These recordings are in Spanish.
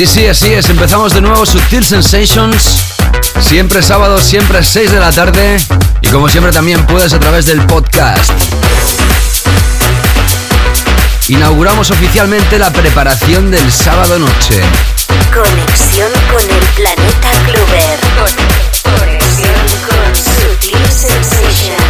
Sí, sí, así es. Empezamos de nuevo Sutil Sensations. Siempre sábado, siempre 6 de la tarde. Y como siempre también puedes a través del podcast. Inauguramos oficialmente la preparación del sábado noche. Conexión con el planeta Clover. Conexión con Sutil Sensations.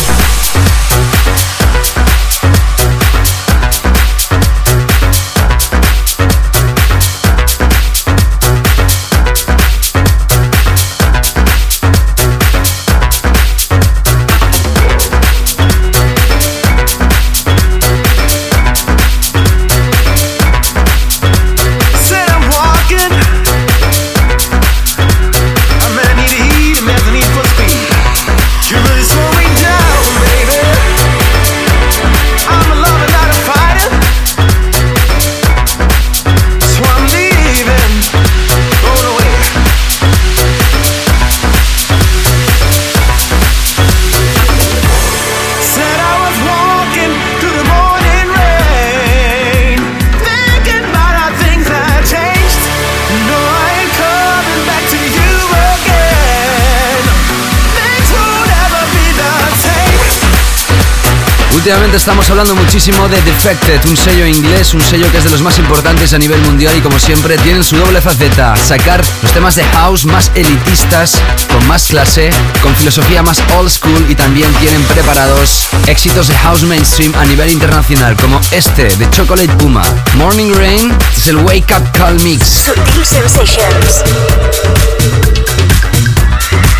Estamos hablando muchísimo de Defected, un sello inglés, un sello que es de los más importantes a nivel mundial y como siempre tienen su doble faceta, sacar los temas de house más elitistas, con más clase, con filosofía más old school y también tienen preparados éxitos de house mainstream a nivel internacional como este de Chocolate Puma. Morning Rain es el Wake Up Call Mix.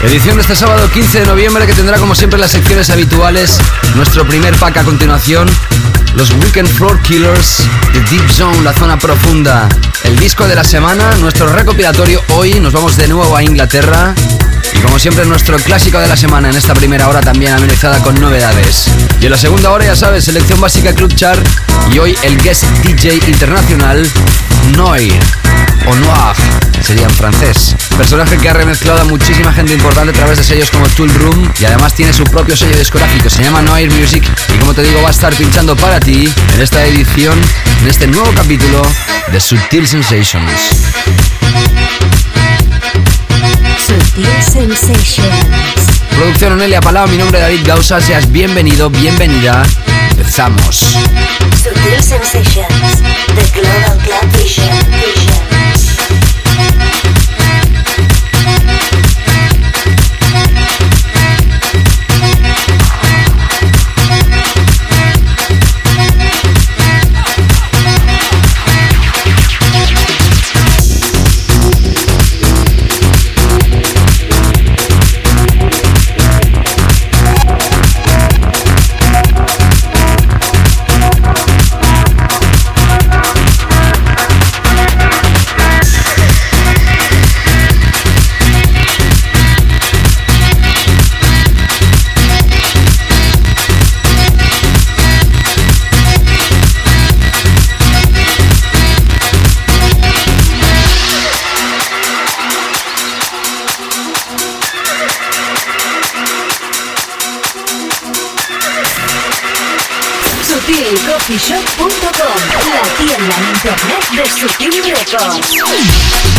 Edición de este sábado 15 de noviembre que tendrá como siempre las secciones habituales. Nuestro primer pack a continuación. Los Weekend Floor Killers, The Deep Zone, la zona profunda. El disco de la semana, nuestro recopilatorio hoy. Nos vamos de nuevo a Inglaterra. Y como siempre, nuestro clásico de la semana en esta primera hora también amenizada con novedades. Y en la segunda hora, ya sabes, selección básica Club Chart. Y hoy el guest DJ internacional, Noir o sería en francés. Personaje que ha remezclado a muchísima gente importante a través de sellos como Tool Room y además tiene su propio sello discográfico, se llama Noir Music y como te digo va a estar pinchando para ti en esta edición, en este nuevo capítulo de Subtil Sensations. Subtil Sensations. Producción Onelia Palau, mi nombre es David Gausa, seas bienvenido, bienvenida. Empezamos. Subtil Sensations. The Global Club Vision. coffeeshop.com, la tienda en internet de Sutil Records.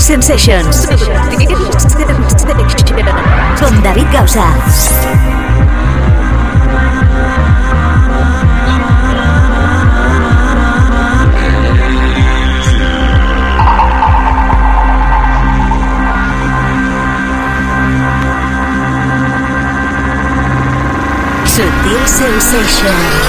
Sensations. Con David Gausa. Sensations.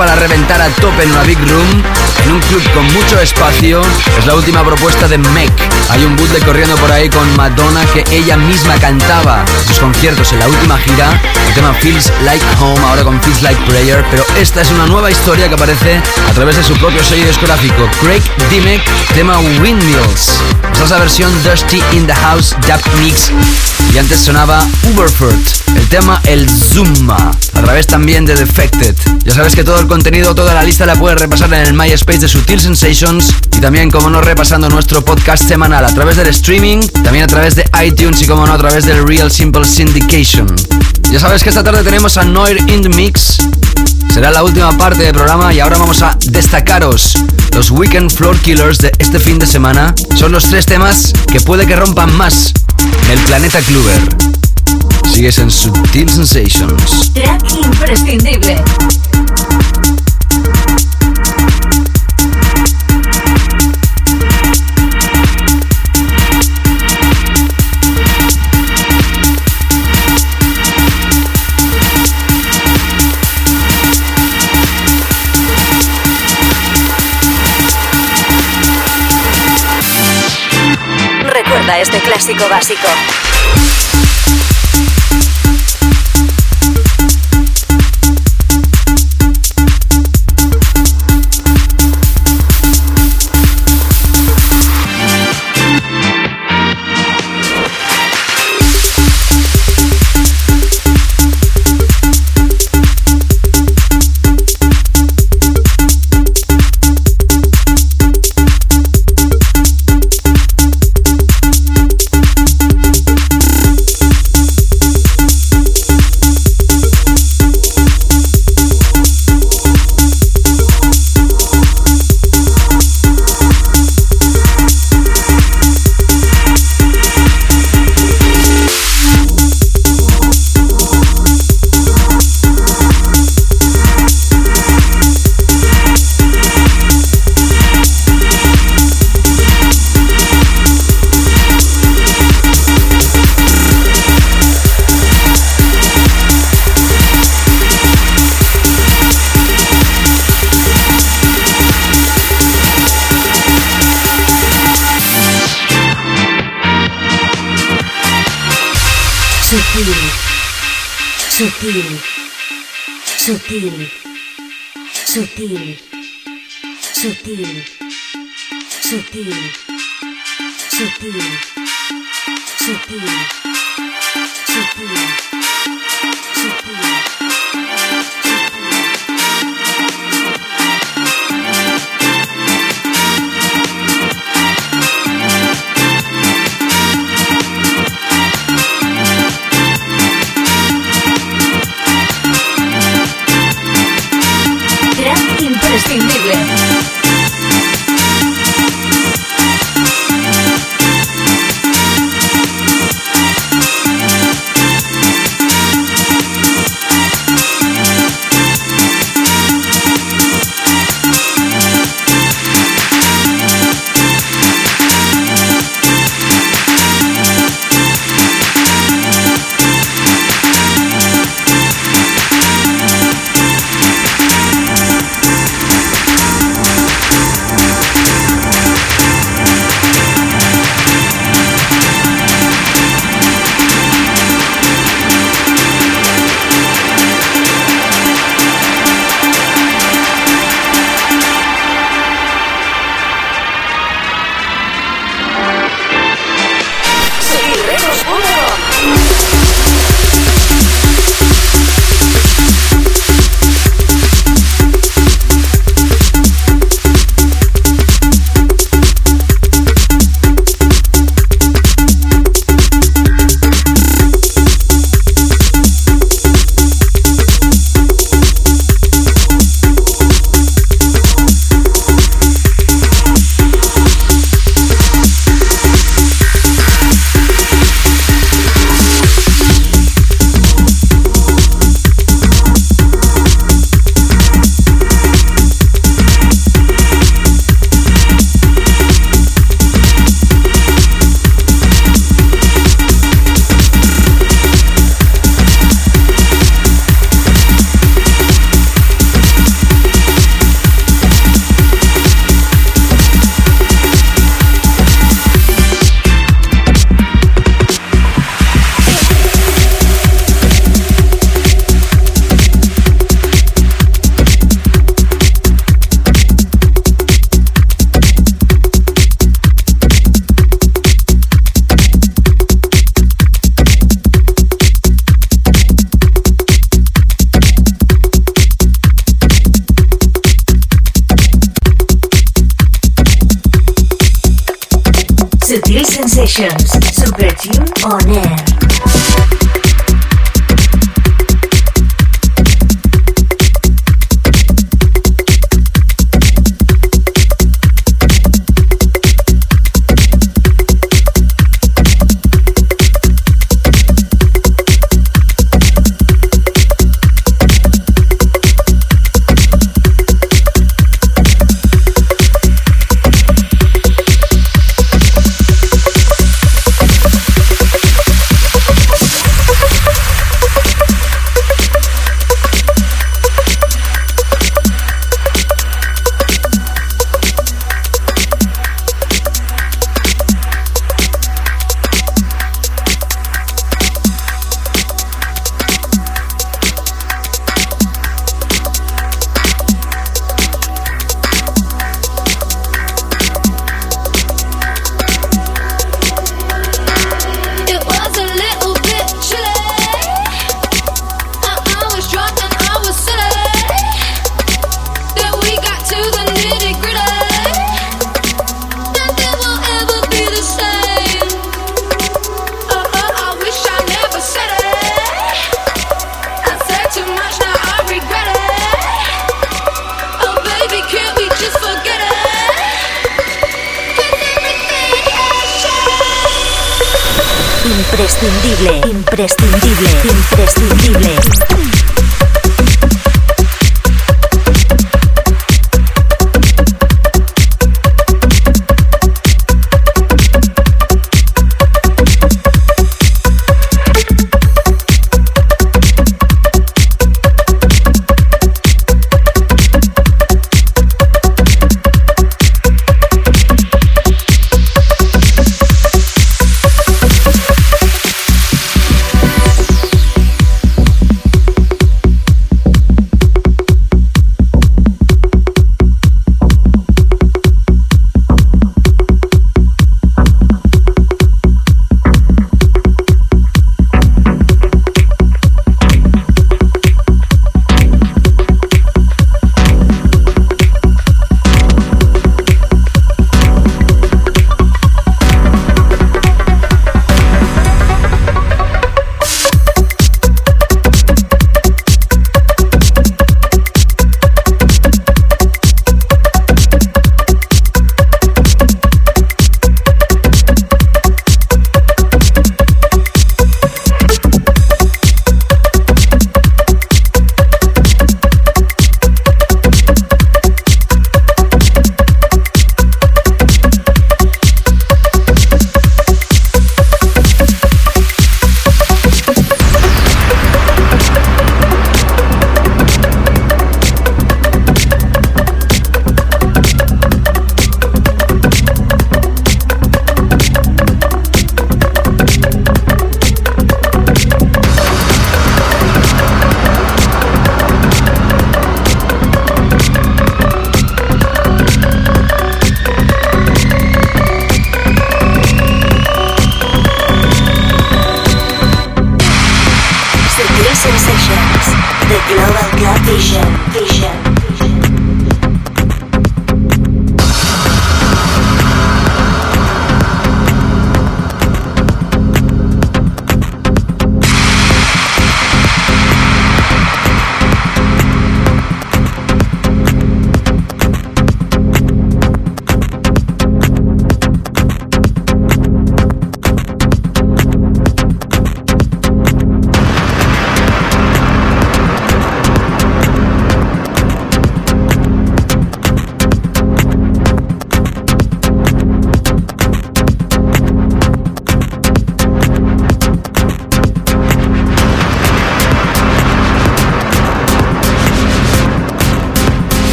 Para reventar a tope en una big room, en un club con mucho espacio. Es la última propuesta de Meg. Hay un bootleg corriendo por ahí con Madonna que ella misma cantaba sus conciertos en la última gira. El tema Feels Like Home, ahora con Feels Like Prayer. Pero esta es una nueva historia que aparece a través de su propio sello discográfico, Craig Dimmick, tema Windmills. Esta es la versión Dusty in the House Dub Mix. Y antes sonaba Uberford, el tema El Zumba, a través también de Defected. Ya sabes que todo el contenido, toda la lista la puedes repasar en el MySpace de Sutil Sensations y también, como no, repasando nuestro podcast semanal a través del streaming, también a través de iTunes y, como no, a través del Real Simple Syndication. Ya sabes que esta tarde tenemos a Noir in the Mix. Será la última parte del programa y ahora vamos a destacaros los Weekend Floor Killers de este fin de semana. Son los tres temas que puede que rompan más en el planeta Kluber. Sigues en Sutil Sensations. Track imprescindible. Este clásico básico.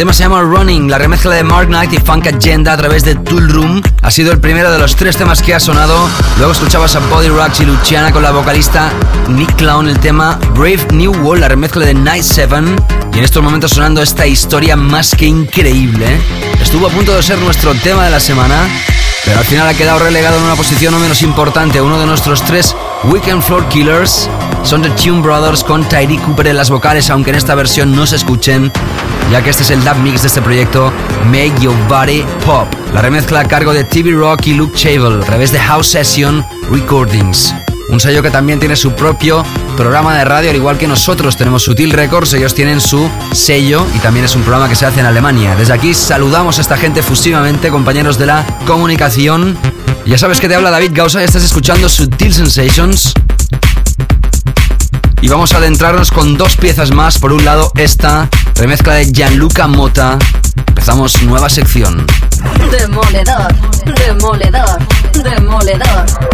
Tema se llama Running. La remezcla de Mark Knight y Funk Agenda a través de Tool Room ha sido el primero de los tres temas que ha sonado. Luego escuchabas a Body Rocks y Luciana con la vocalista Nick Clown. El tema Brave New World, la remezcla de Night Seven. Y en estos momentos sonando esta historia más que increíble. Estuvo a punto de ser nuestro tema de la semana. Pero al final ha quedado relegado en una posición no menos importante. Uno de nuestros tres Weekend Floor Killers son The Tune Brothers con Tyree Cooper en las vocales, aunque en esta versión no se escuchen, ya que este es el dub mix de este proyecto Make Your Body Pop. La remezcla a cargo de TV Rock y Luke Chavel a través de House Session Recordings. Un sello que también tiene su propio programa de radio, al igual que nosotros tenemos Sutil Records, ellos tienen su sello y también es un programa que se hace en Alemania. Desde aquí saludamos a esta gente fusivamente, compañeros de la comunicación. Ya sabes que te habla David Gausa estás escuchando Sutil Sensations. Y vamos a adentrarnos con dos piezas más. Por un lado, esta remezcla de Gianluca Mota. Empezamos nueva sección. Demoledor, demoledor, demoledor.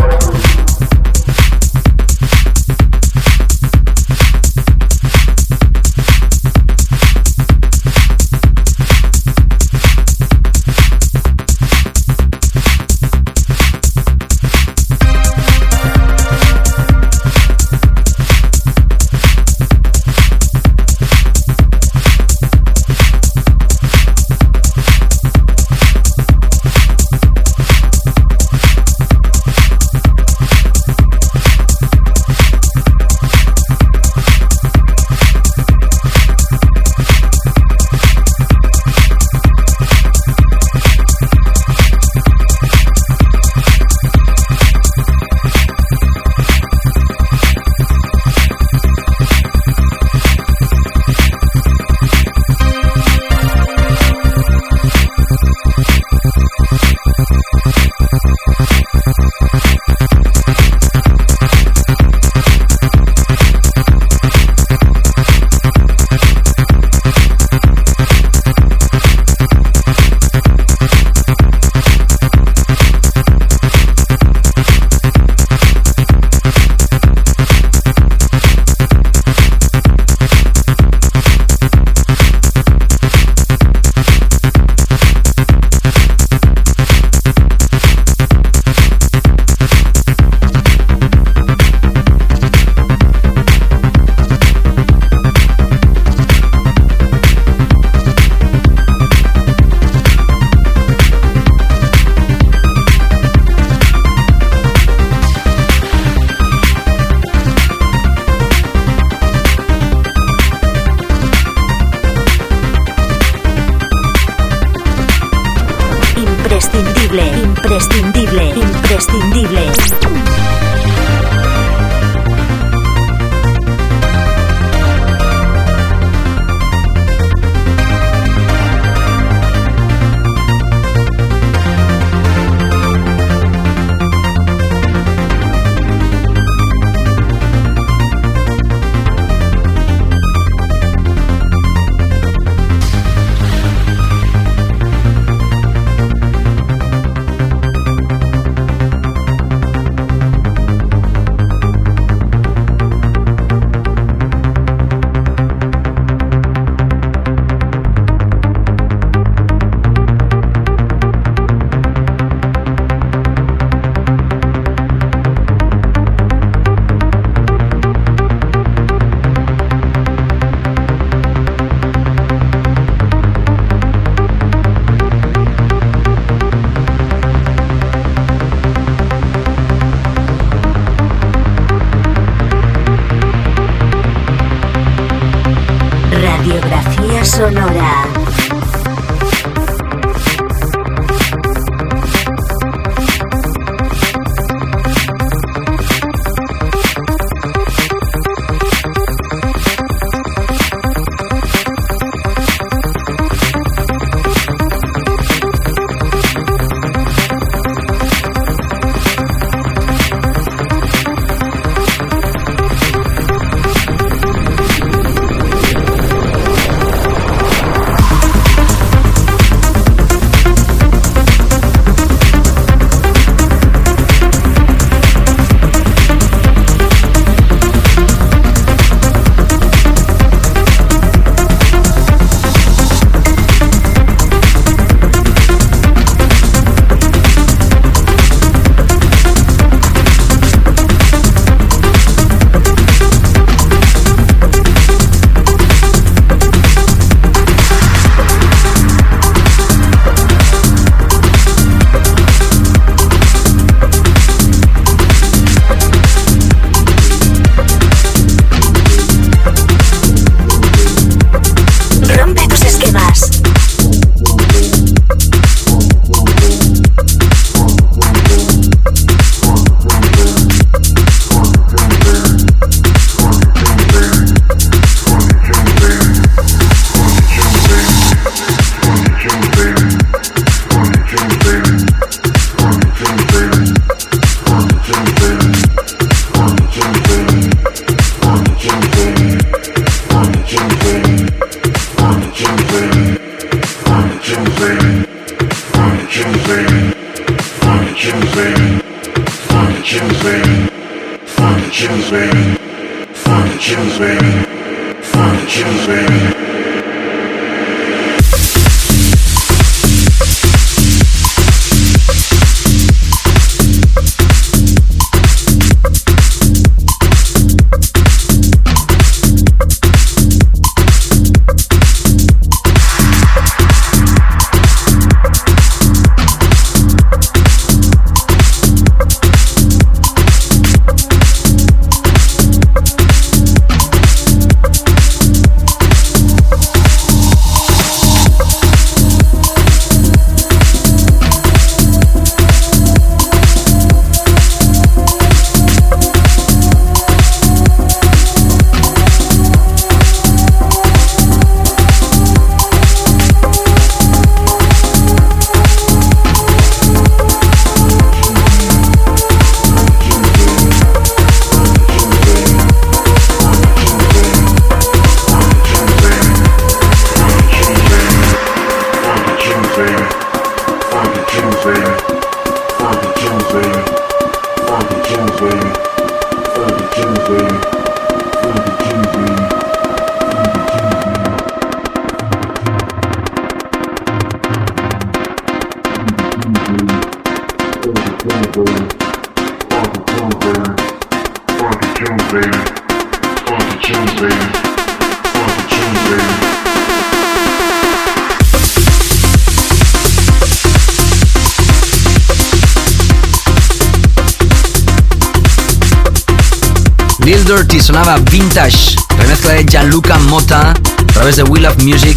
Sonaba Vintage, remezcla de Gianluca Motta a través de Will of Music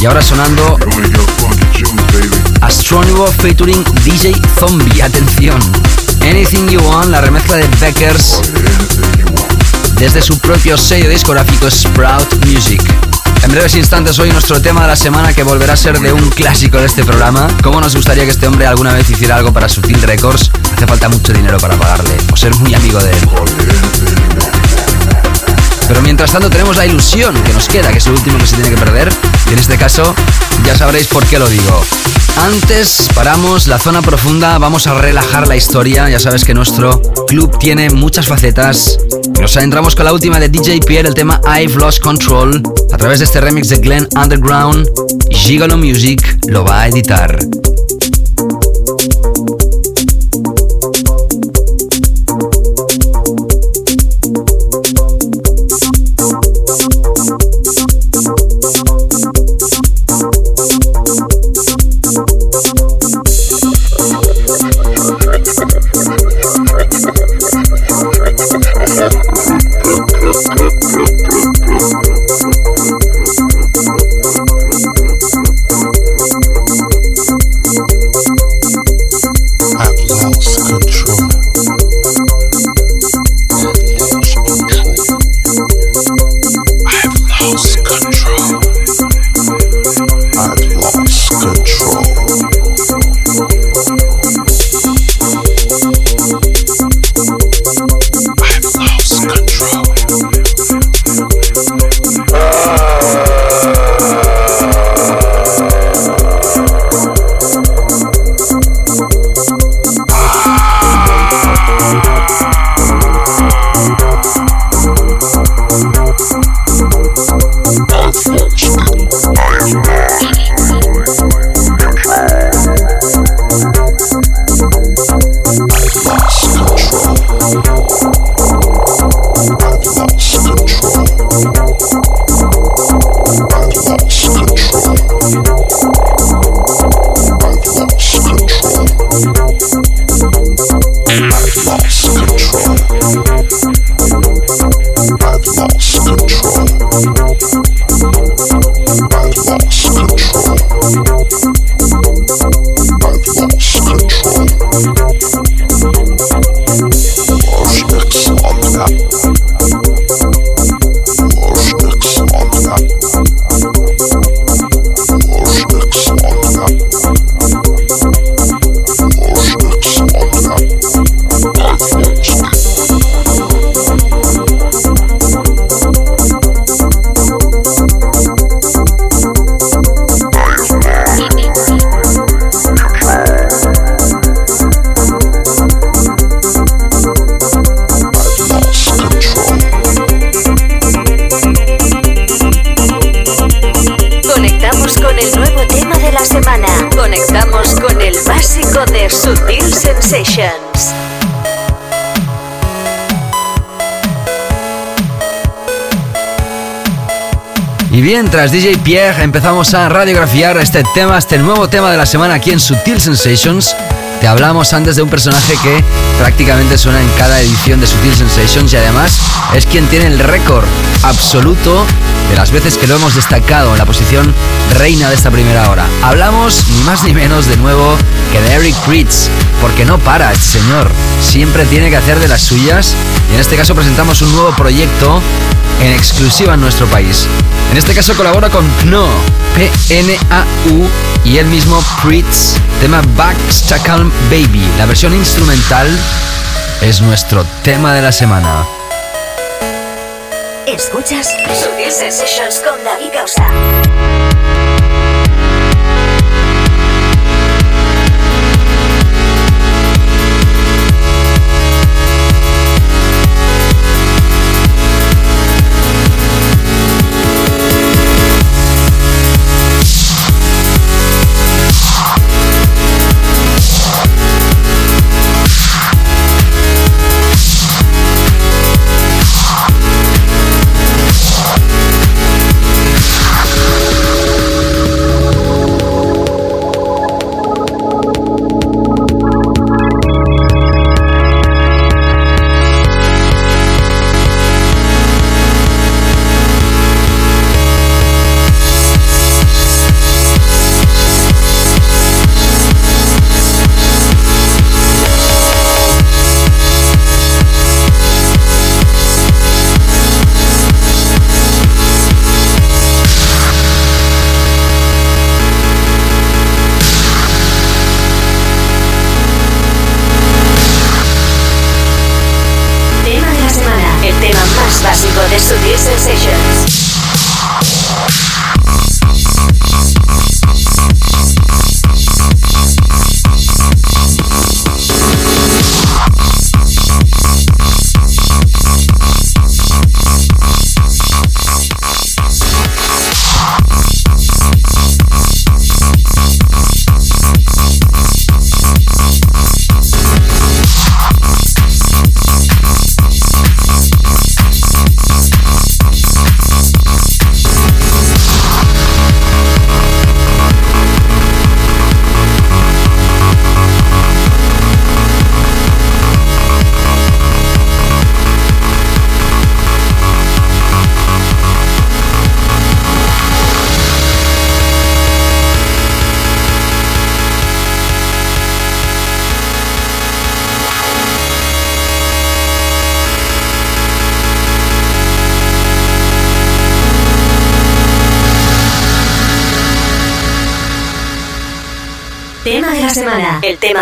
y ahora sonando Astronio featuring DJ Zombie. Atención. Anything You Want, la remezcla de Beckers desde su propio sello discográfico Sprout Music. En breves instantes hoy nuestro tema de la semana que volverá a ser de un clásico de este programa. ¿Cómo nos gustaría que este hombre alguna vez hiciera algo para Sutil Records? Hace falta mucho dinero para pagarle o ser muy amigo de él. Mientras tanto tenemos la ilusión que nos queda, que es el último que se tiene que perder. Y en este caso ya sabréis por qué lo digo. Antes paramos la zona profunda, vamos a relajar la historia. Ya sabes que nuestro club tiene muchas facetas. Nos adentramos con la última de DJ Pierre, el tema I've Lost Control. A través de este remix de Glenn Underground, Gigolo Music lo va a editar. DJ Pierre empezamos a radiografiar este tema, este nuevo tema de la semana aquí en Sutil Sensations. Te hablamos antes de un personaje que prácticamente suena en cada edición de Sutil Sensations y además es quien tiene el récord absoluto de las veces que lo hemos destacado en la posición reina de esta primera hora. Hablamos ni más ni menos de nuevo que de Eric Pritz, porque no para, señor. Siempre tiene que hacer de las suyas y en este caso presentamos un nuevo proyecto en exclusiva en nuestro país. En este caso colabora con Pno, P-N-A-U, y el mismo Pritz, tema Back Baby. La versión instrumental es nuestro tema de la semana. Escuchas Sutil Sensations con David Causa.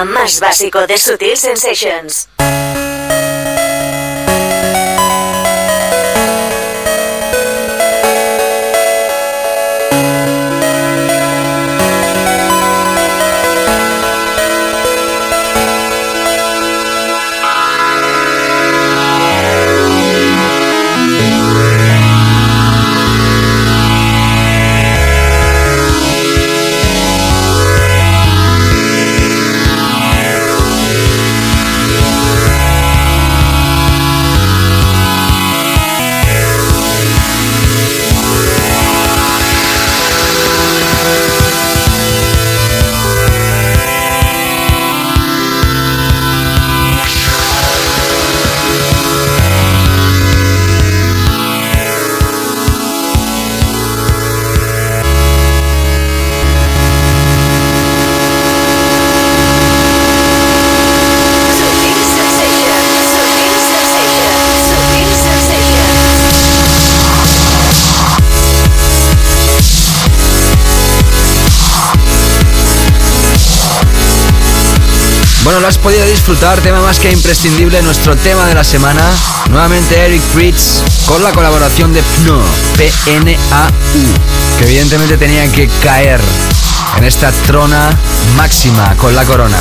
Más básico de Sutil Sensations. Has podido disfrutar, tema más que imprescindible, nuestro tema de la semana. Nuevamente Eric Fritz con la colaboración de PNAU, P-N-A-U, que evidentemente tenían que caer en esta trona máxima con la corona.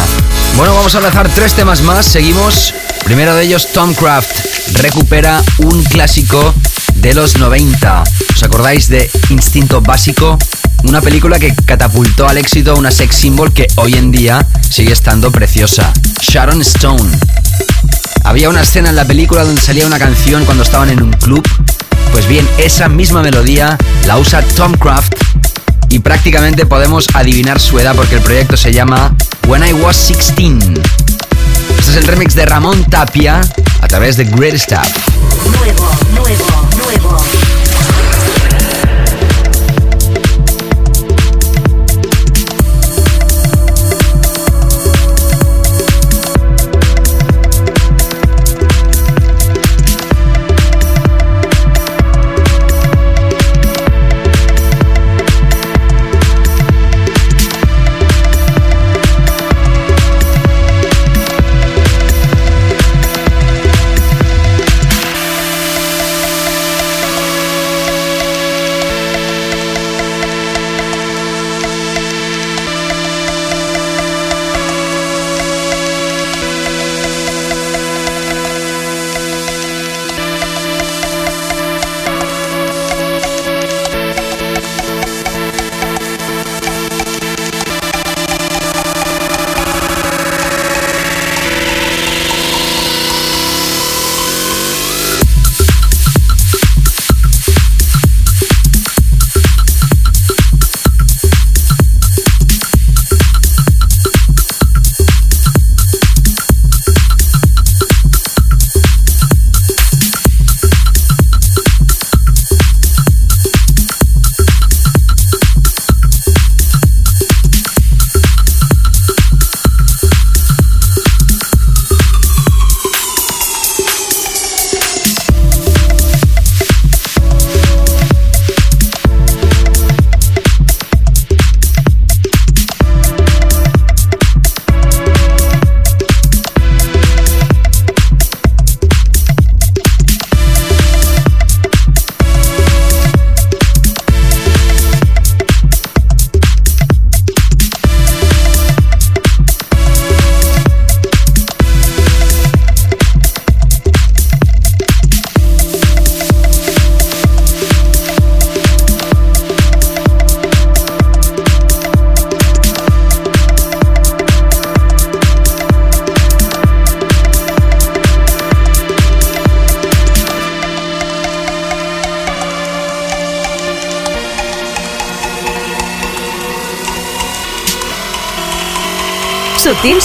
Bueno, vamos a dejar tres temas más, seguimos. Primero de ellos, Tom Craft recupera un clásico de los 90. ¿Os acordáis de Instinto Básico? Una película que catapultó al éxito a una sex symbol que hoy en día sigue estando preciosa. Sharon Stone. Había una escena en la película donde salía una canción cuando estaban en un club. Pues bien, esa misma melodía la usa Tom Craft y prácticamente podemos adivinar su edad porque el proyecto se llama When I Was 16. Este es el remix de Ramón Tapia a través de Great Stuff. Nuevo, nuevo, nuevo.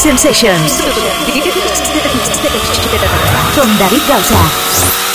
Sutil Sensations. Con David Gausa.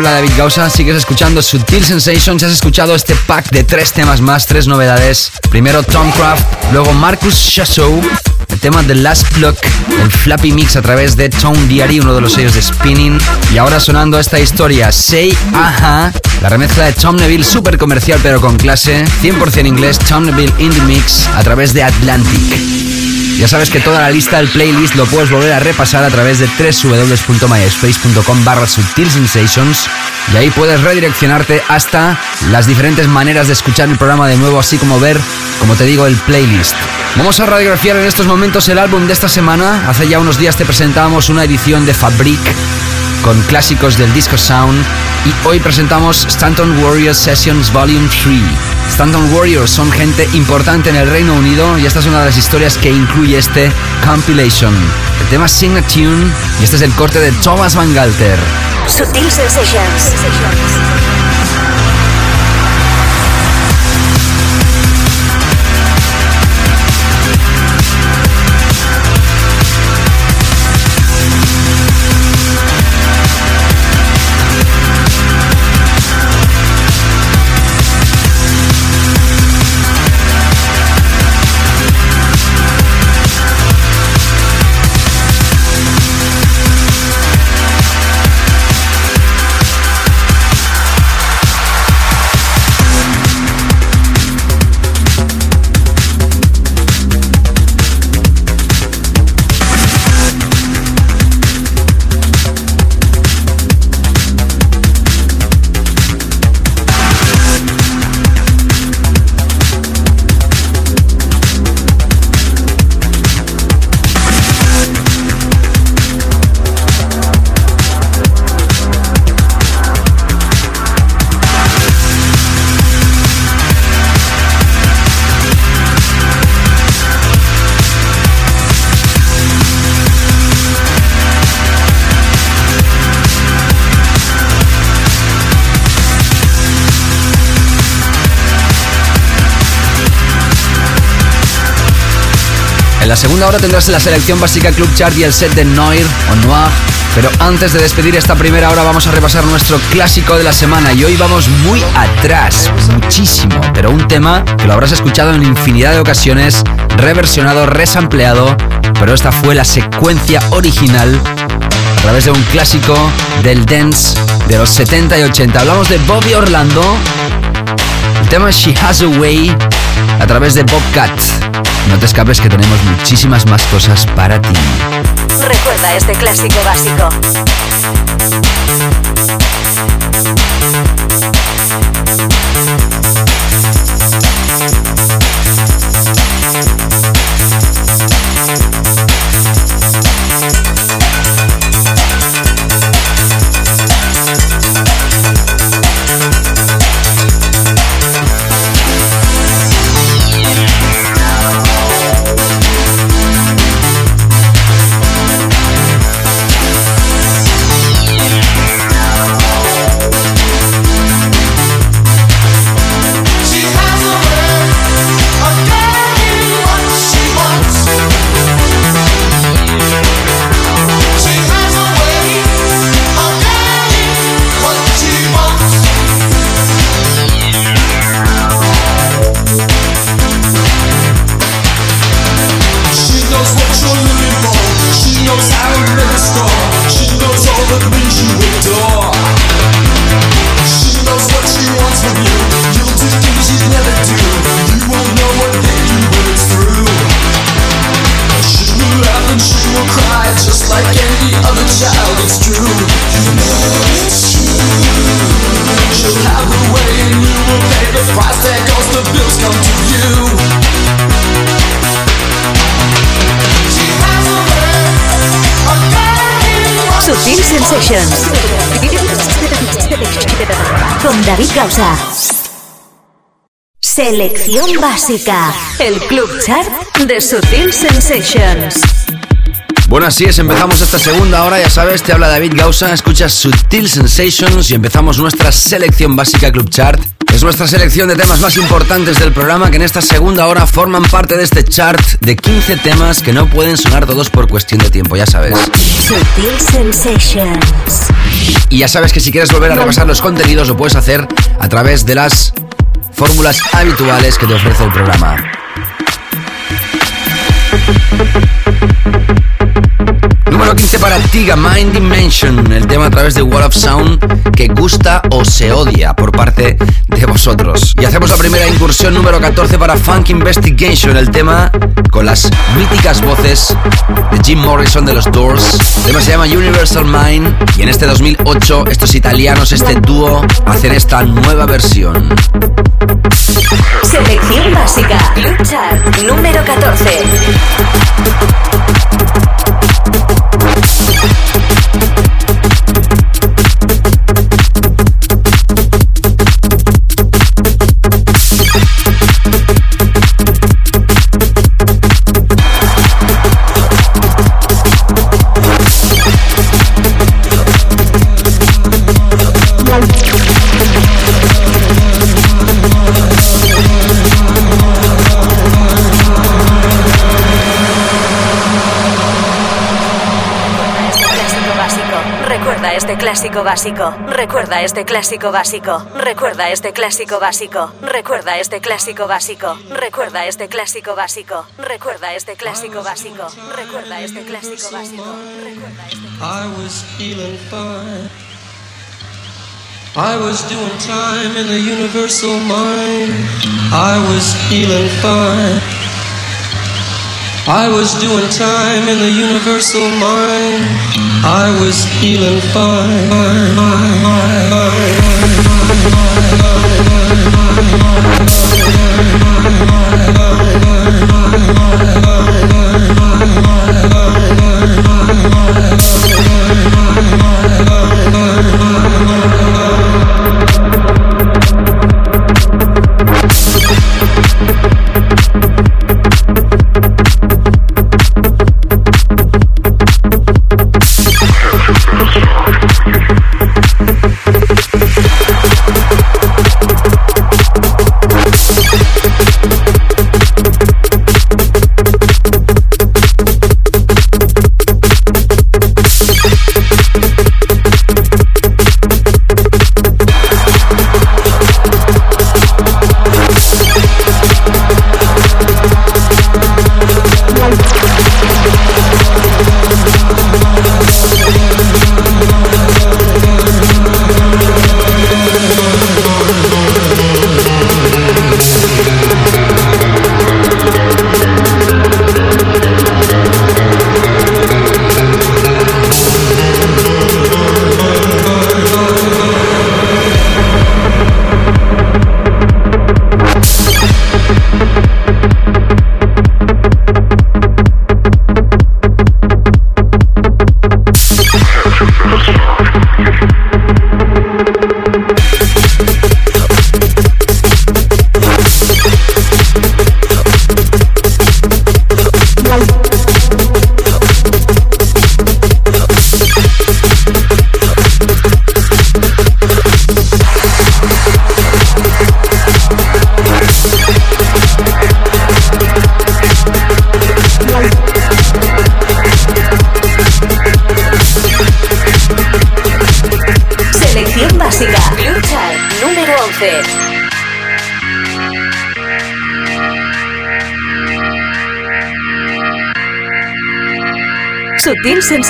Habla David Gausa. Sigues escuchando Sutil Sensations. Has escuchado este pack de tres temas más, tres novedades. Primero Tom Craft, luego Marcus Chassou, el tema The Last Pluck, el Flappy Mix a través de Tone Diary, uno de los sellos de Spinning. Y ahora sonando esta historia, Say Aha, la remezcla de Tom Neville, súper comercial pero con clase, 100% inglés, Tom Neville in the Mix a través de Atlantic. Ya sabes que toda la lista del playlist lo puedes volver a repasar a través de www.myspace.com barra Sensations y ahí puedes redireccionarte hasta las diferentes maneras de escuchar el programa de nuevo, así como ver, como te digo, el playlist. Vamos a radiografiar en estos momentos el álbum de esta semana. Hace ya unos días te presentábamos una edición de Fabric con clásicos del disco Sound y hoy presentamos Stanton Warriors Sessions Volume 3. Stanton Warriors son gente importante en el Reino Unido y esta es una de las historias que incluye este compilation. El tema Sing a Tune y este es el corte de Thomas Van Galter. Sutil Sensations. Segunda hora tendrás la selección básica Club Chart y el set de Noir o Noir. Pero antes de despedir esta primera hora vamos a repasar nuestro clásico de la semana y hoy vamos muy atrás, muchísimo, pero un tema que lo habrás escuchado en infinidad de ocasiones, reversionado, resampleado, pero esta fue la secuencia original a través de un clásico del dance de los 70 y 80. Hablamos de Bobby Orlando, el tema She Has a Way a través de Bobcat. No te escapes que tenemos muchísimas más cosas para ti. Recuerda este clásico básico. Causa. Selección básica. El club chart de Sutil Sensations. Bueno, así es, empezamos esta segunda hora, ya sabes, te habla David Gausa, escuchas Sutil Sensations y empezamos nuestra selección básica Club Chart Es nuestra selección de temas más importantes del programa que en esta segunda hora forman parte de este chart de 15 temas que no pueden sonar todos por cuestión de tiempo, ya sabes. Y ya sabes que si quieres volver a repasar los contenidos lo puedes hacer a través de las fórmulas habituales que te ofrece el programa. Número 15 para Tiga Mind Dimension, el tema a través de Wall of Sound que gusta o se odia por parte de vosotros. Y hacemos la primera incursión número 14 para Funk Investigation, el tema con las míticas voces de Jim Morrison de los Doors. El tema se llama Universal Mind y en este 2008 estos italianos, este dúo, hacen esta nueva versión. Selección básica, Chart número 14. Clásico básico. Recuerda este clásico básico. Recuerda este clásico básico. Recuerda este clásico básico. Recuerda este clásico básico. Recuerda este clásico básico. Recuerda este clásico básico. Este I was feeling fine. I was doing time in the universal mind. I was feeling fine. I was doing time in the universal mind. I was feeling fine. Sutil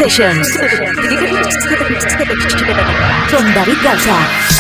Sensations. Con David Gausa.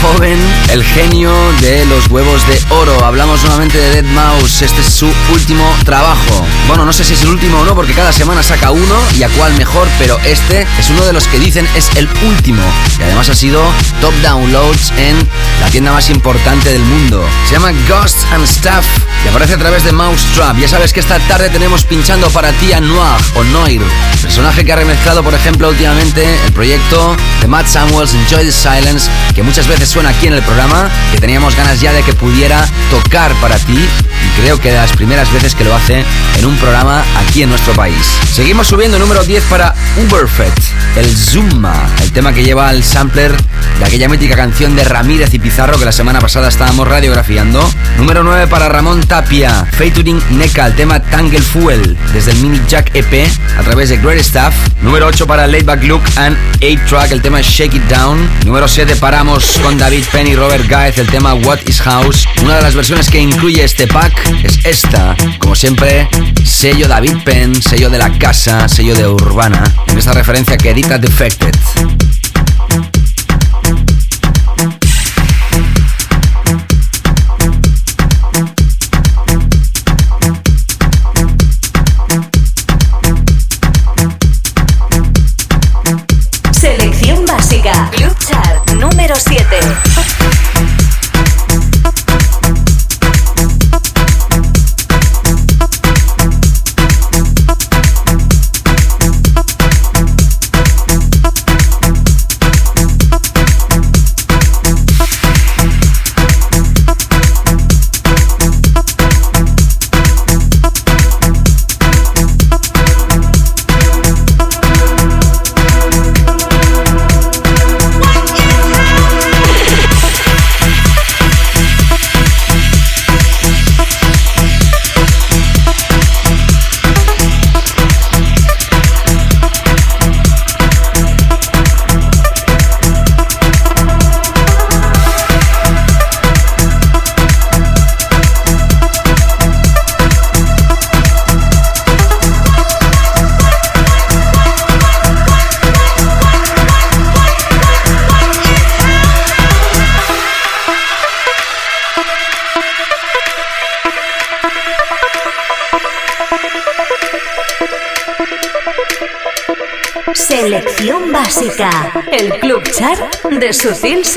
Joven, el genio de los huevos de oro. Hablamos nuevamente de Dead Mouse. Este es su último trabajo. Bueno, no sé si es el último o no, porque cada semana saca uno y a cuál mejor, pero este es uno de los que dicen es el último. Y además ha sido top downloads en la tienda más importante del mundo. Se llama Ghosts and Stuff y aparece a través de Mousetrap. Ya sabes que esta tarde tenemos pinchando para ti a Noir o Noir, personaje que ha remezclado, por ejemplo, últimamente el proyecto de Matt Samuels Enjoy the Silence, que muchas veces suena aquí en el programa, que teníamos ganas ya de que pudiera tocar para ti y creo que de las primeras veces que lo hace en un programa aquí en nuestro país. Seguimos subiendo número 10 para Uberfet, el Zuma, el tema que lleva al sampler de aquella mítica canción de Ramírez y Pizarro que la semana pasada estábamos radiografiando. Número 9 para Ramón Tapia, featuring NECA, el tema Tangle Fuel, desde el mini Jack EP a través de Great Stuff. Número 8 para Laidback Look and 8 Track, el tema Shake It Down. Número 7 paramos con David Penn y Robert Guys, el tema What is House. Una de las versiones que incluye este pack es esta. Como siempre, sello David Penn, sello de la casa, sello de Urbana, en esta referencia que edita Defected.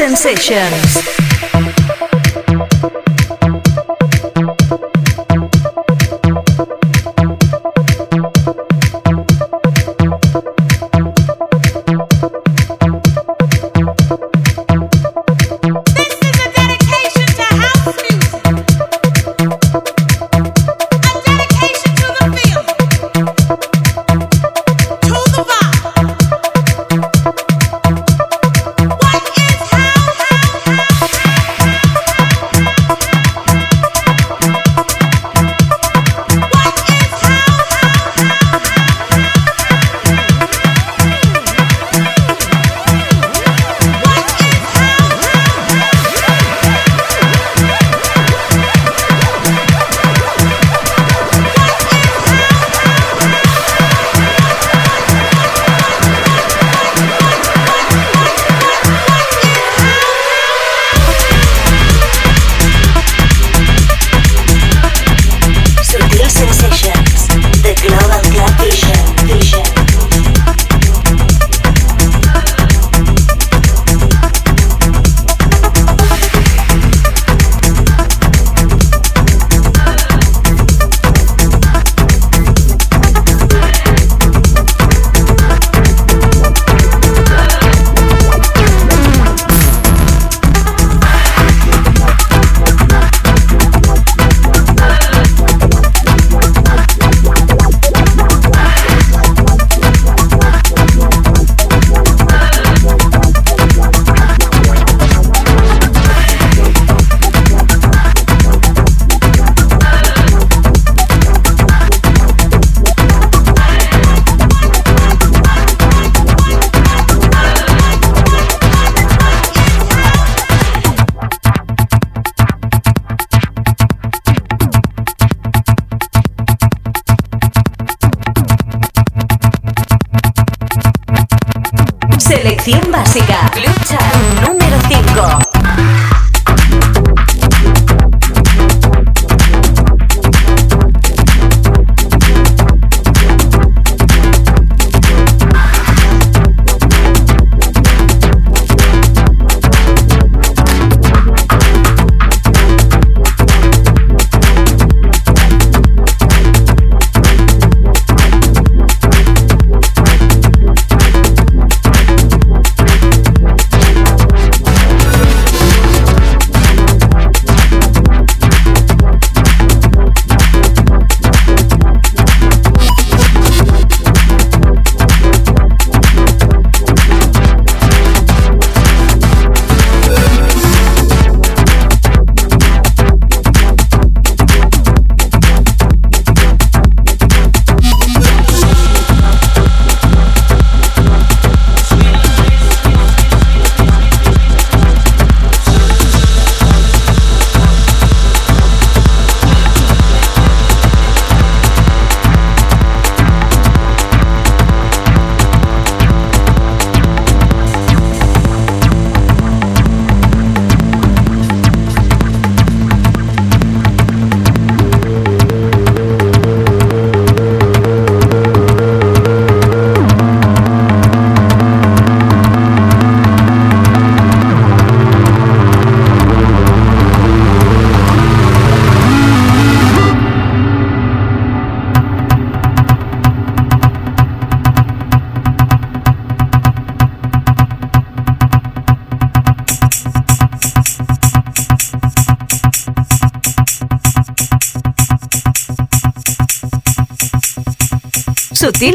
Sensations.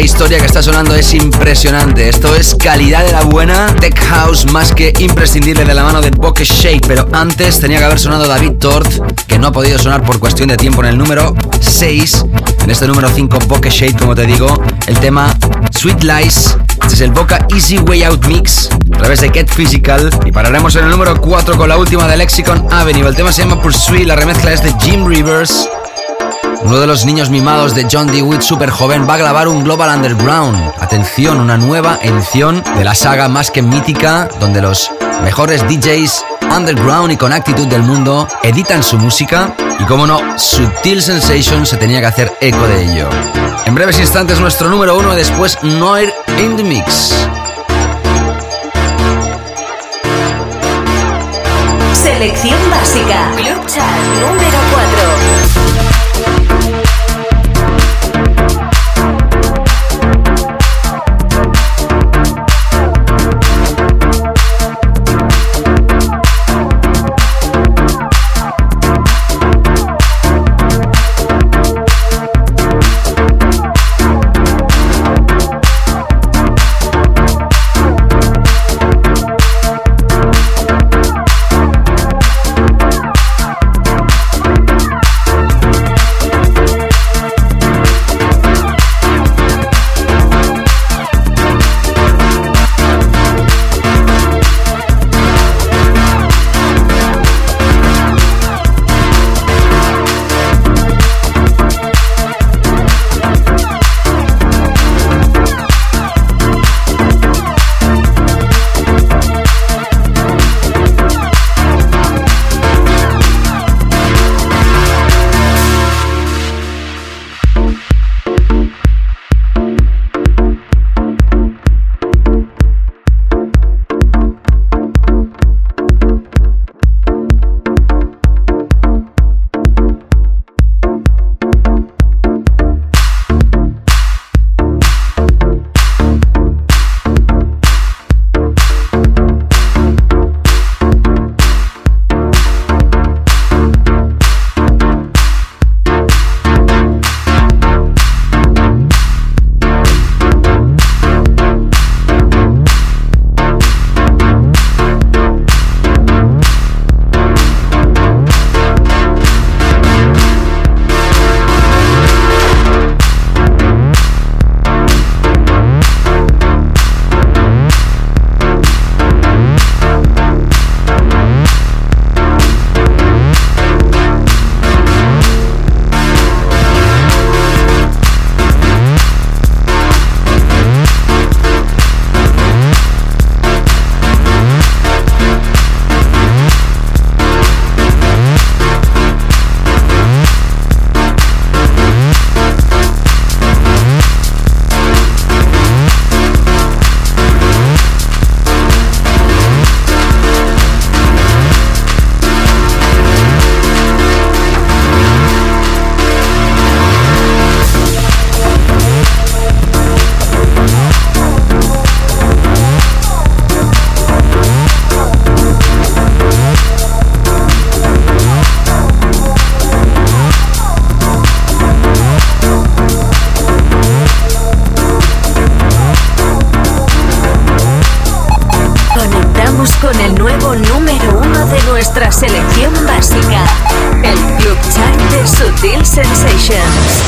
Historia que está sonando es impresionante. Esto es calidad de la buena, tech house más que imprescindible de la mano de Bokeh Shake. Pero antes tenía que haber sonado David Tort, que no ha podido sonar por cuestión de tiempo en el número 6. En este número 5, Bokeh Shake, como te digo, el tema Sweet Lies. Este es el Boca Easy Way Out Mix a través de Get Physical. Y pararemos en el número 4 con la última de Lexicon Avenue. El tema se llama Pursuit, la remezcla es de Jim Rivers. Uno de los niños mimados de John DeWitt, súper joven, va a grabar un Global Underground. Atención, una nueva edición de la saga más que mítica, donde los mejores DJs underground y con actitud del mundo editan su música y como no, Sutil Sensation se tenía que hacer eco de ello. En breves instantes nuestro número uno y después Noir in the Mix. Selección básica. Club número 4. Nuestra selección básica. El Club Chart de Sutil Sensations.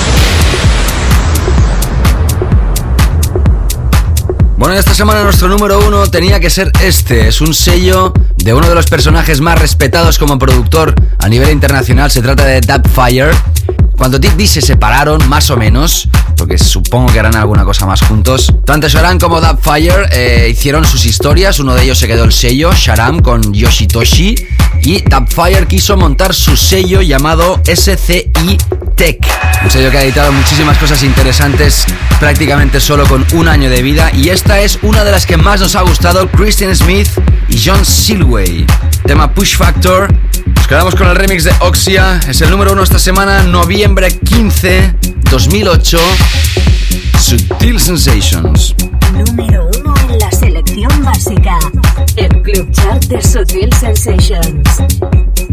Bueno, esta semana nuestro número uno tenía que ser este. Es un sello de uno de los personajes más respetados como productor a nivel internacional. Se trata de Fire. Cuando Deep se separaron, más o menos, porque supongo que harán alguna cosa más juntos, tanto Sharam como Dubfire eh, hicieron sus historias. Uno de ellos se quedó el sello, Sharam con Yoshitoshi, y Dubfire quiso montar su sello llamado SCI Tech. Un sello que ha editado muchísimas cosas interesantes prácticamente solo con un año de vida. Y esta es una de las que más nos ha gustado, Christian Smith y John Silway. Tema Push Factor quedamos con el remix de Oxia. Es el número uno esta semana, noviembre 15, 2008. Sutil Sensations. Número uno en la selección básica. El Club Chart de Sutil Sensations.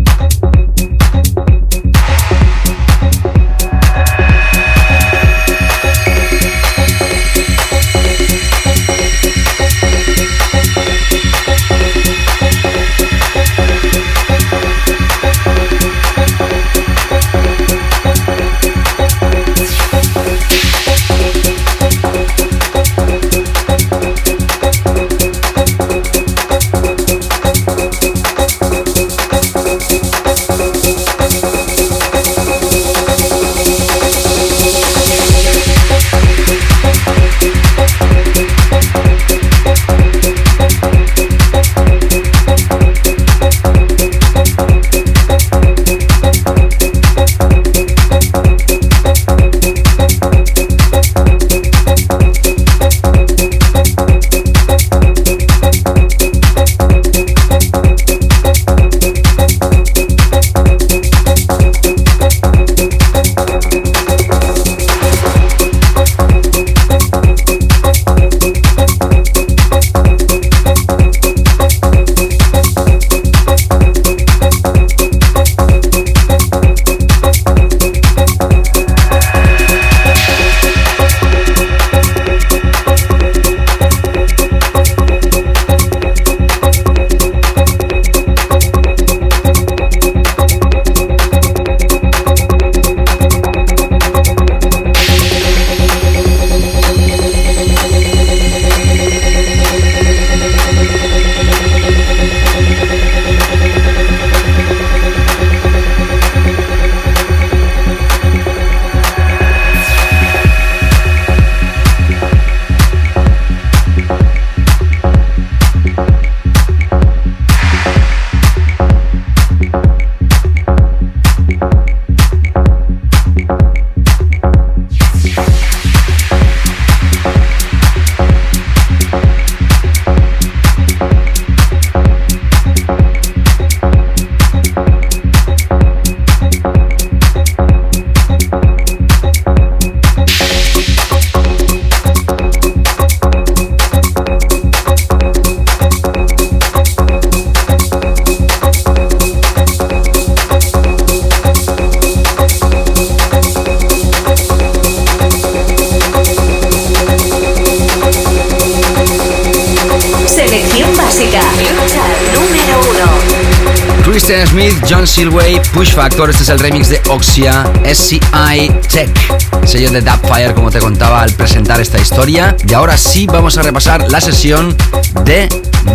John Silway, Push Factor, este es el remix de Oxia, SCI Tech, sello de Fire como te contaba al presentar esta historia. Y ahora sí vamos a repasar la sesión de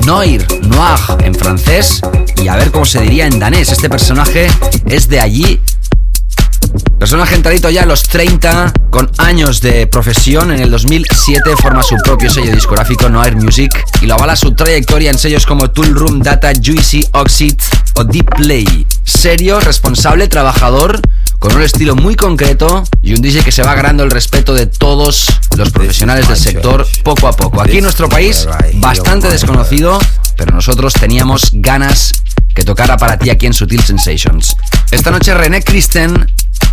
Noir, Noir en francés y a ver cómo se diría en danés. Este personaje es de allí, Personaje entradito ya a los 30, con años de profesión. En el 2007 forma su propio sello discográfico Noir Music y lo avala su trayectoria en sellos como Tool Room, Data, Juicy, Oxid o Deep Play. Serio, responsable, trabajador, con un estilo muy concreto y un DJ que se va ganando el respeto de todos los profesionales del sector poco a poco. Aquí en nuestro país, bastante desconocido, pero nosotros teníamos ganas que tocara para ti aquí en Sutil Sensations. Esta noche René Kristen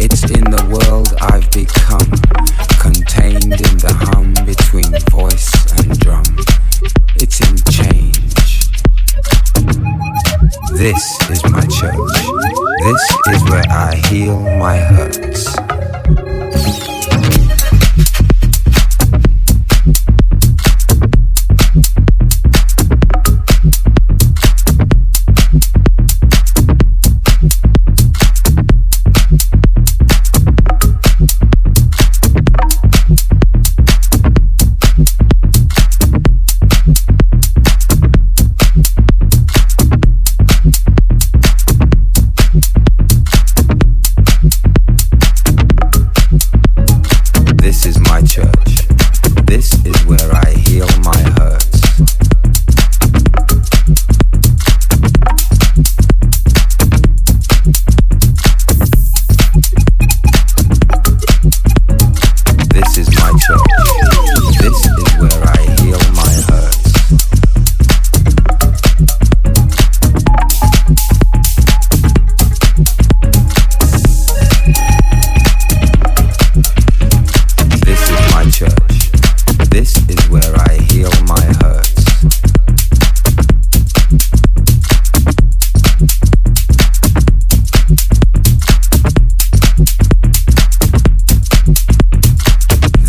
It's in the world I've become, contained in the hum between voice and drum. It's in change. This is my church. This is where I heal my hurts.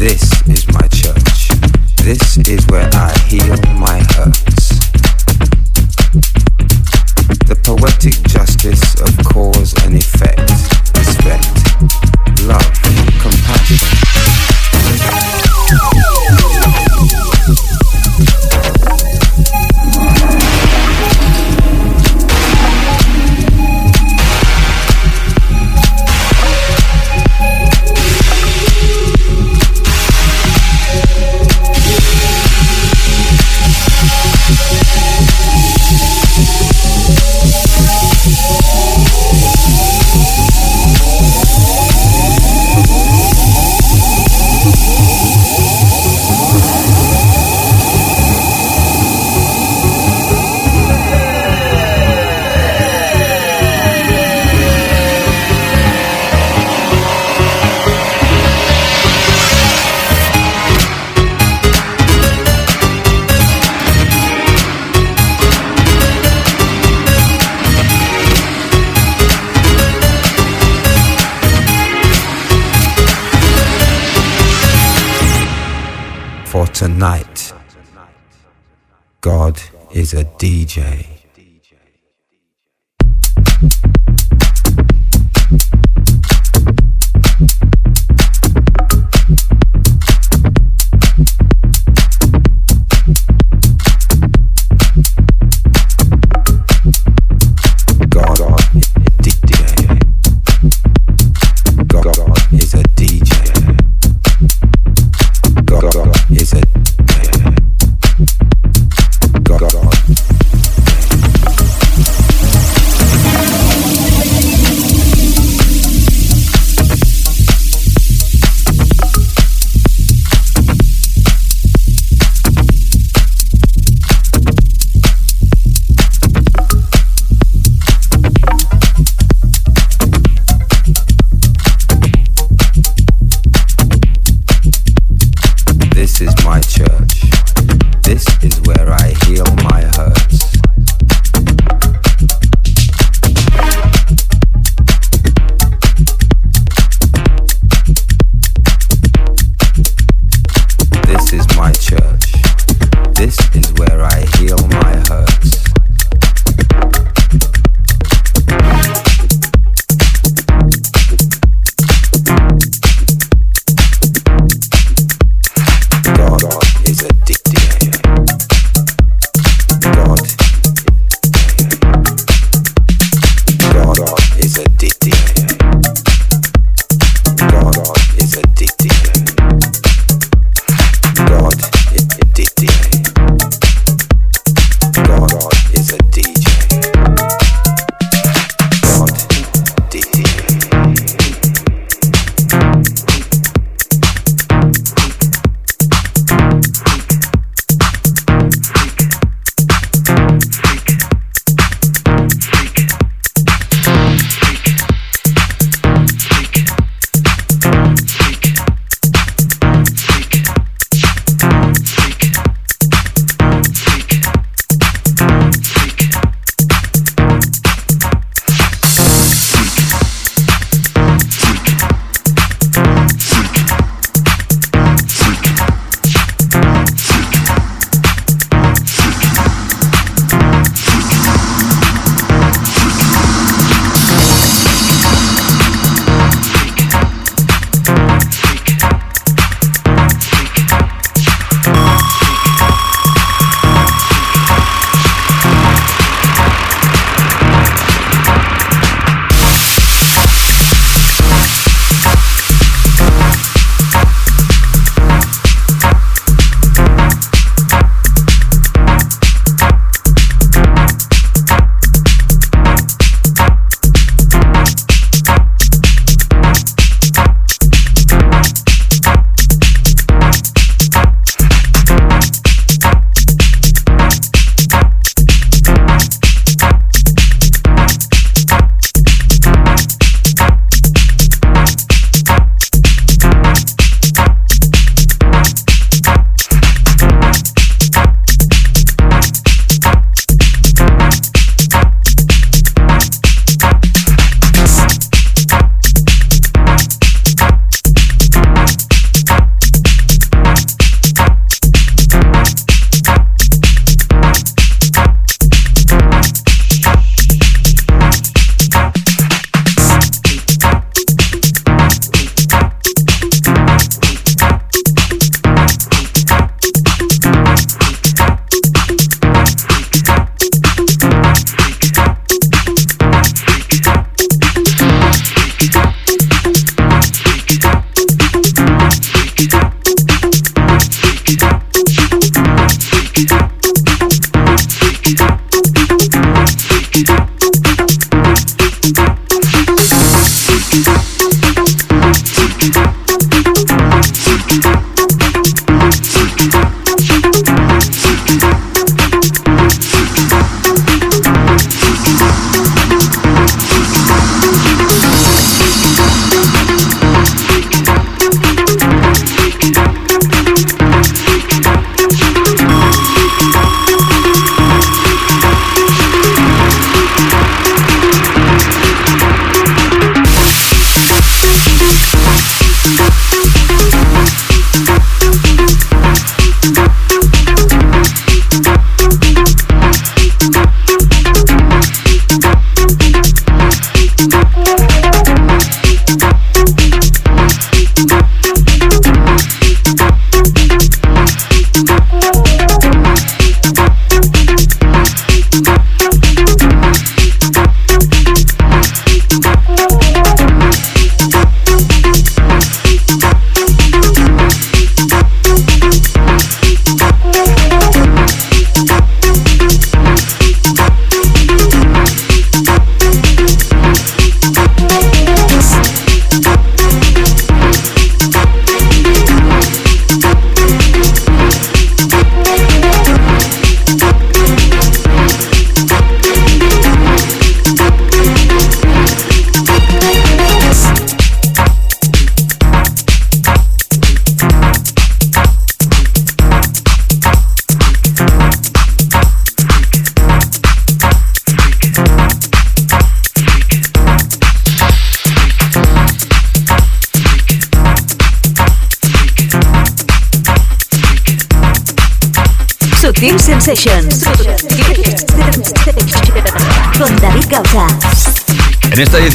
This is my church. This is where I heal my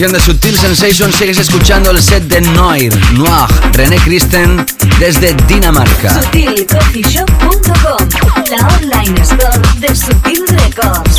De Sutil Sensations sigues escuchando el set de Noir, Noir, René Christen desde Dinamarca. SutilCoffeeShop.com, la online store de Sutil Records.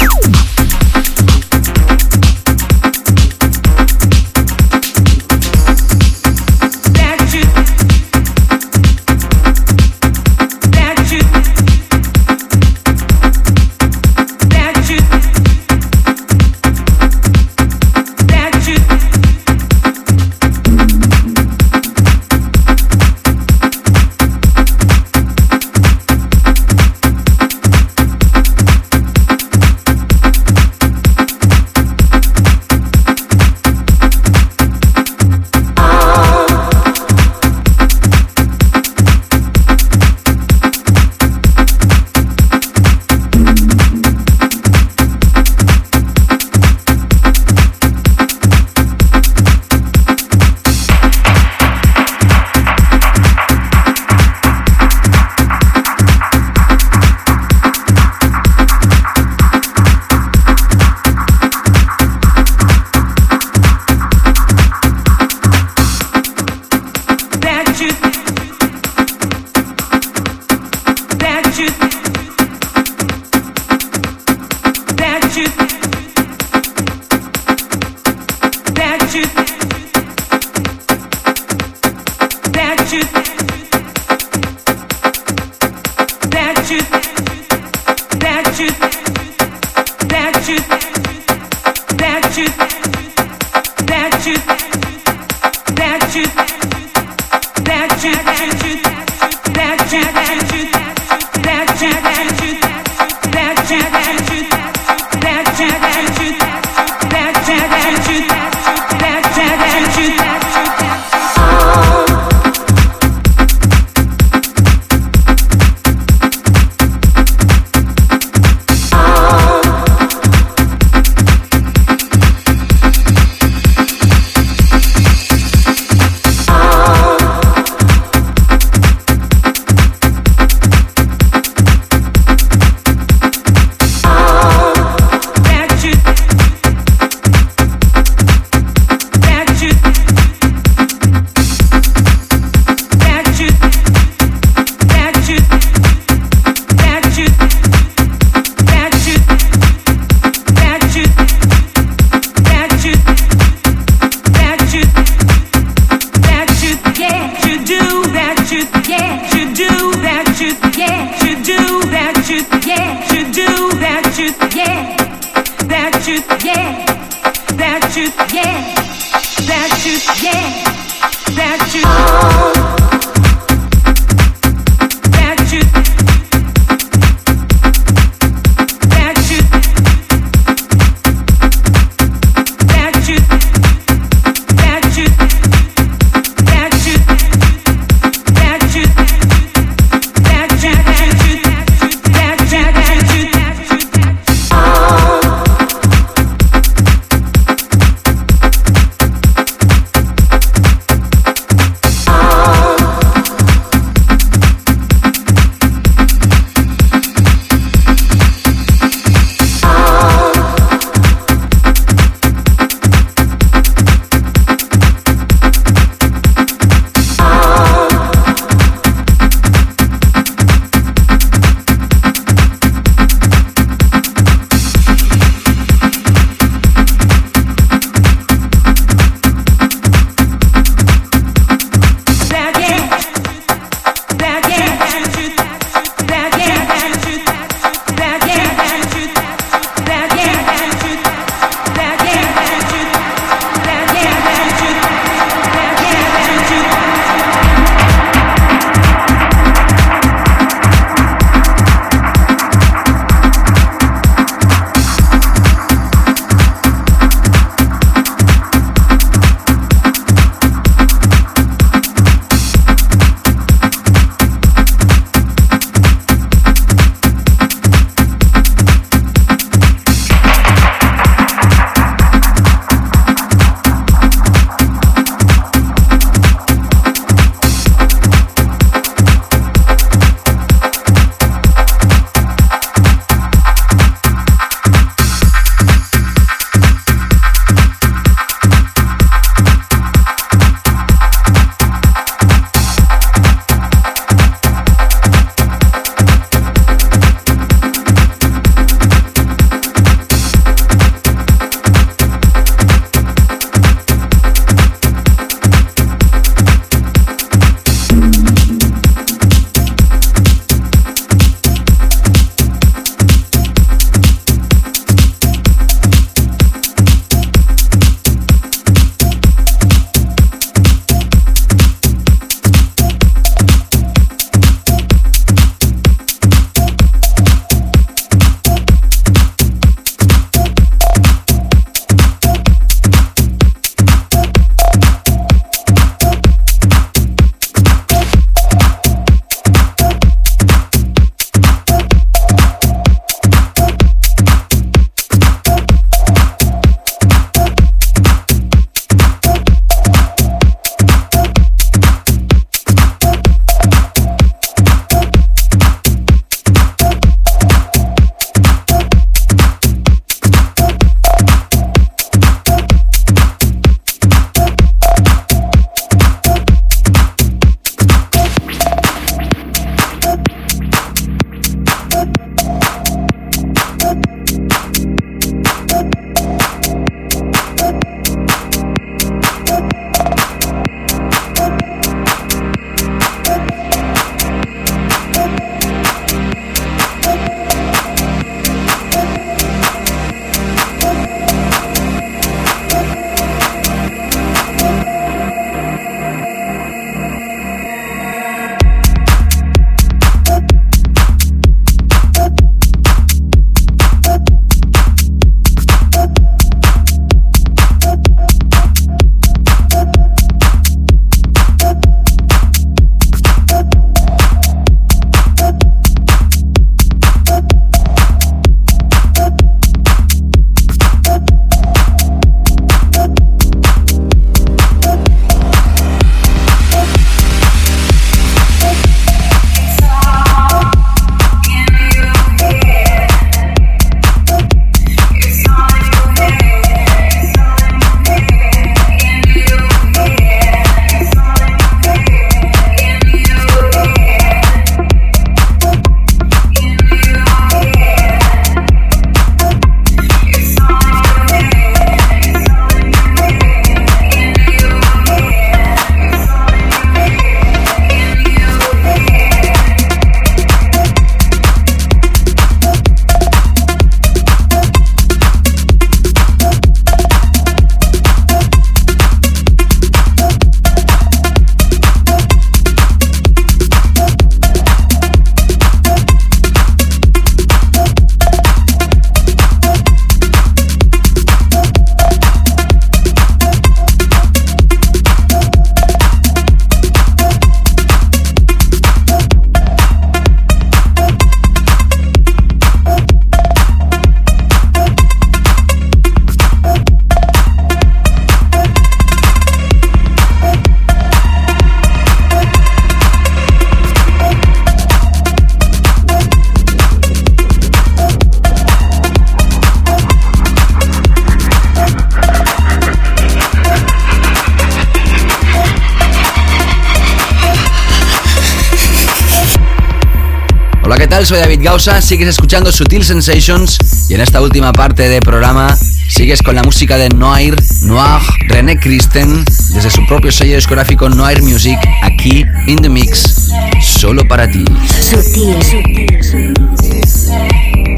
Soy David Gausa, sigues escuchando Sutil Sensations y en esta última parte del programa sigues con la música de Noir, Noir, René Christen, desde su propio sello discográfico Noir Music, aquí in the mix, solo para ti. Sutil, sutil.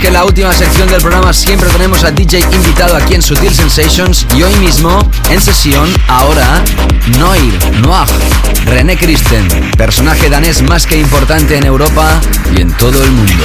Que la última sección del programa siempre tenemos a DJ invitado aquí en Sutil Sensations y hoy mismo, en sesión, ahora, Noir, Noir, René Christen, personaje danés más que importante en Europa y en todo el mundo.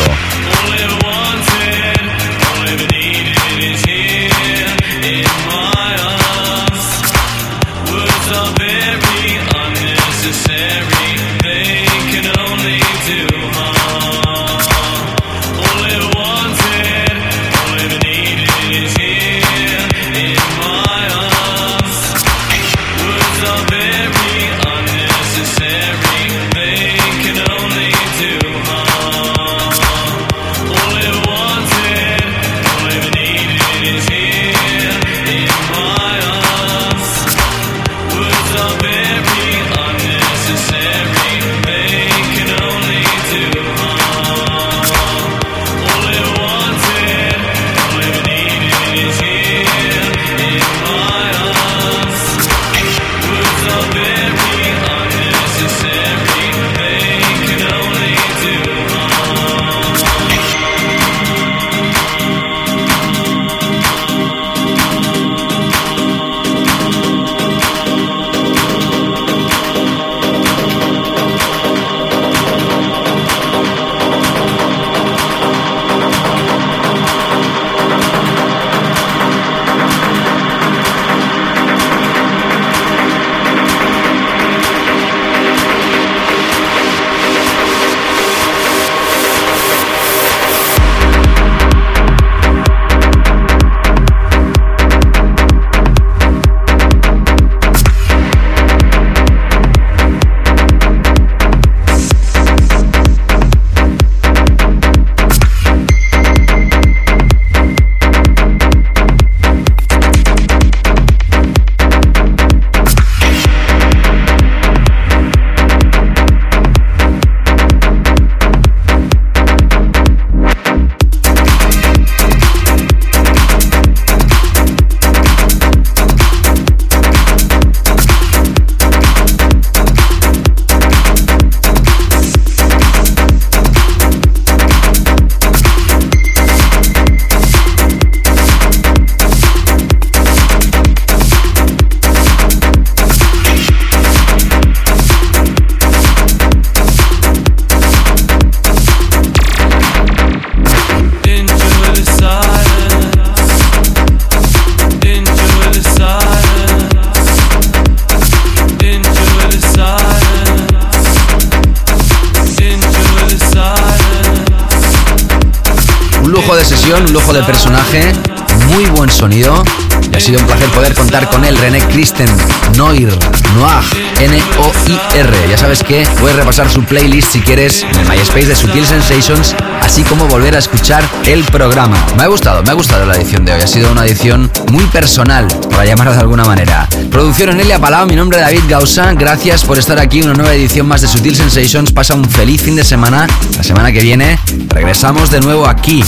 Christen, Noir, Noir, N-O-I-R. Ya sabes que puedes repasar su playlist si quieres en MySpace de Sutil Sensations, así como volver a escuchar el programa. Me ha gustado, me ha gustado la edición de hoy. Ha sido una edición muy personal, para llamarlo de alguna manera. Producción en Elia Palau, mi nombre es David Gausa. Gracias por estar aquí, una nueva edición más de Sutil Sensations. Pasa un feliz fin de semana. La semana que viene regresamos de nuevo aquí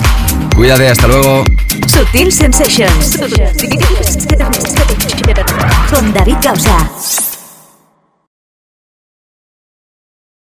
Cuídate, hasta luego. Sutil Sensations. Con David Causa.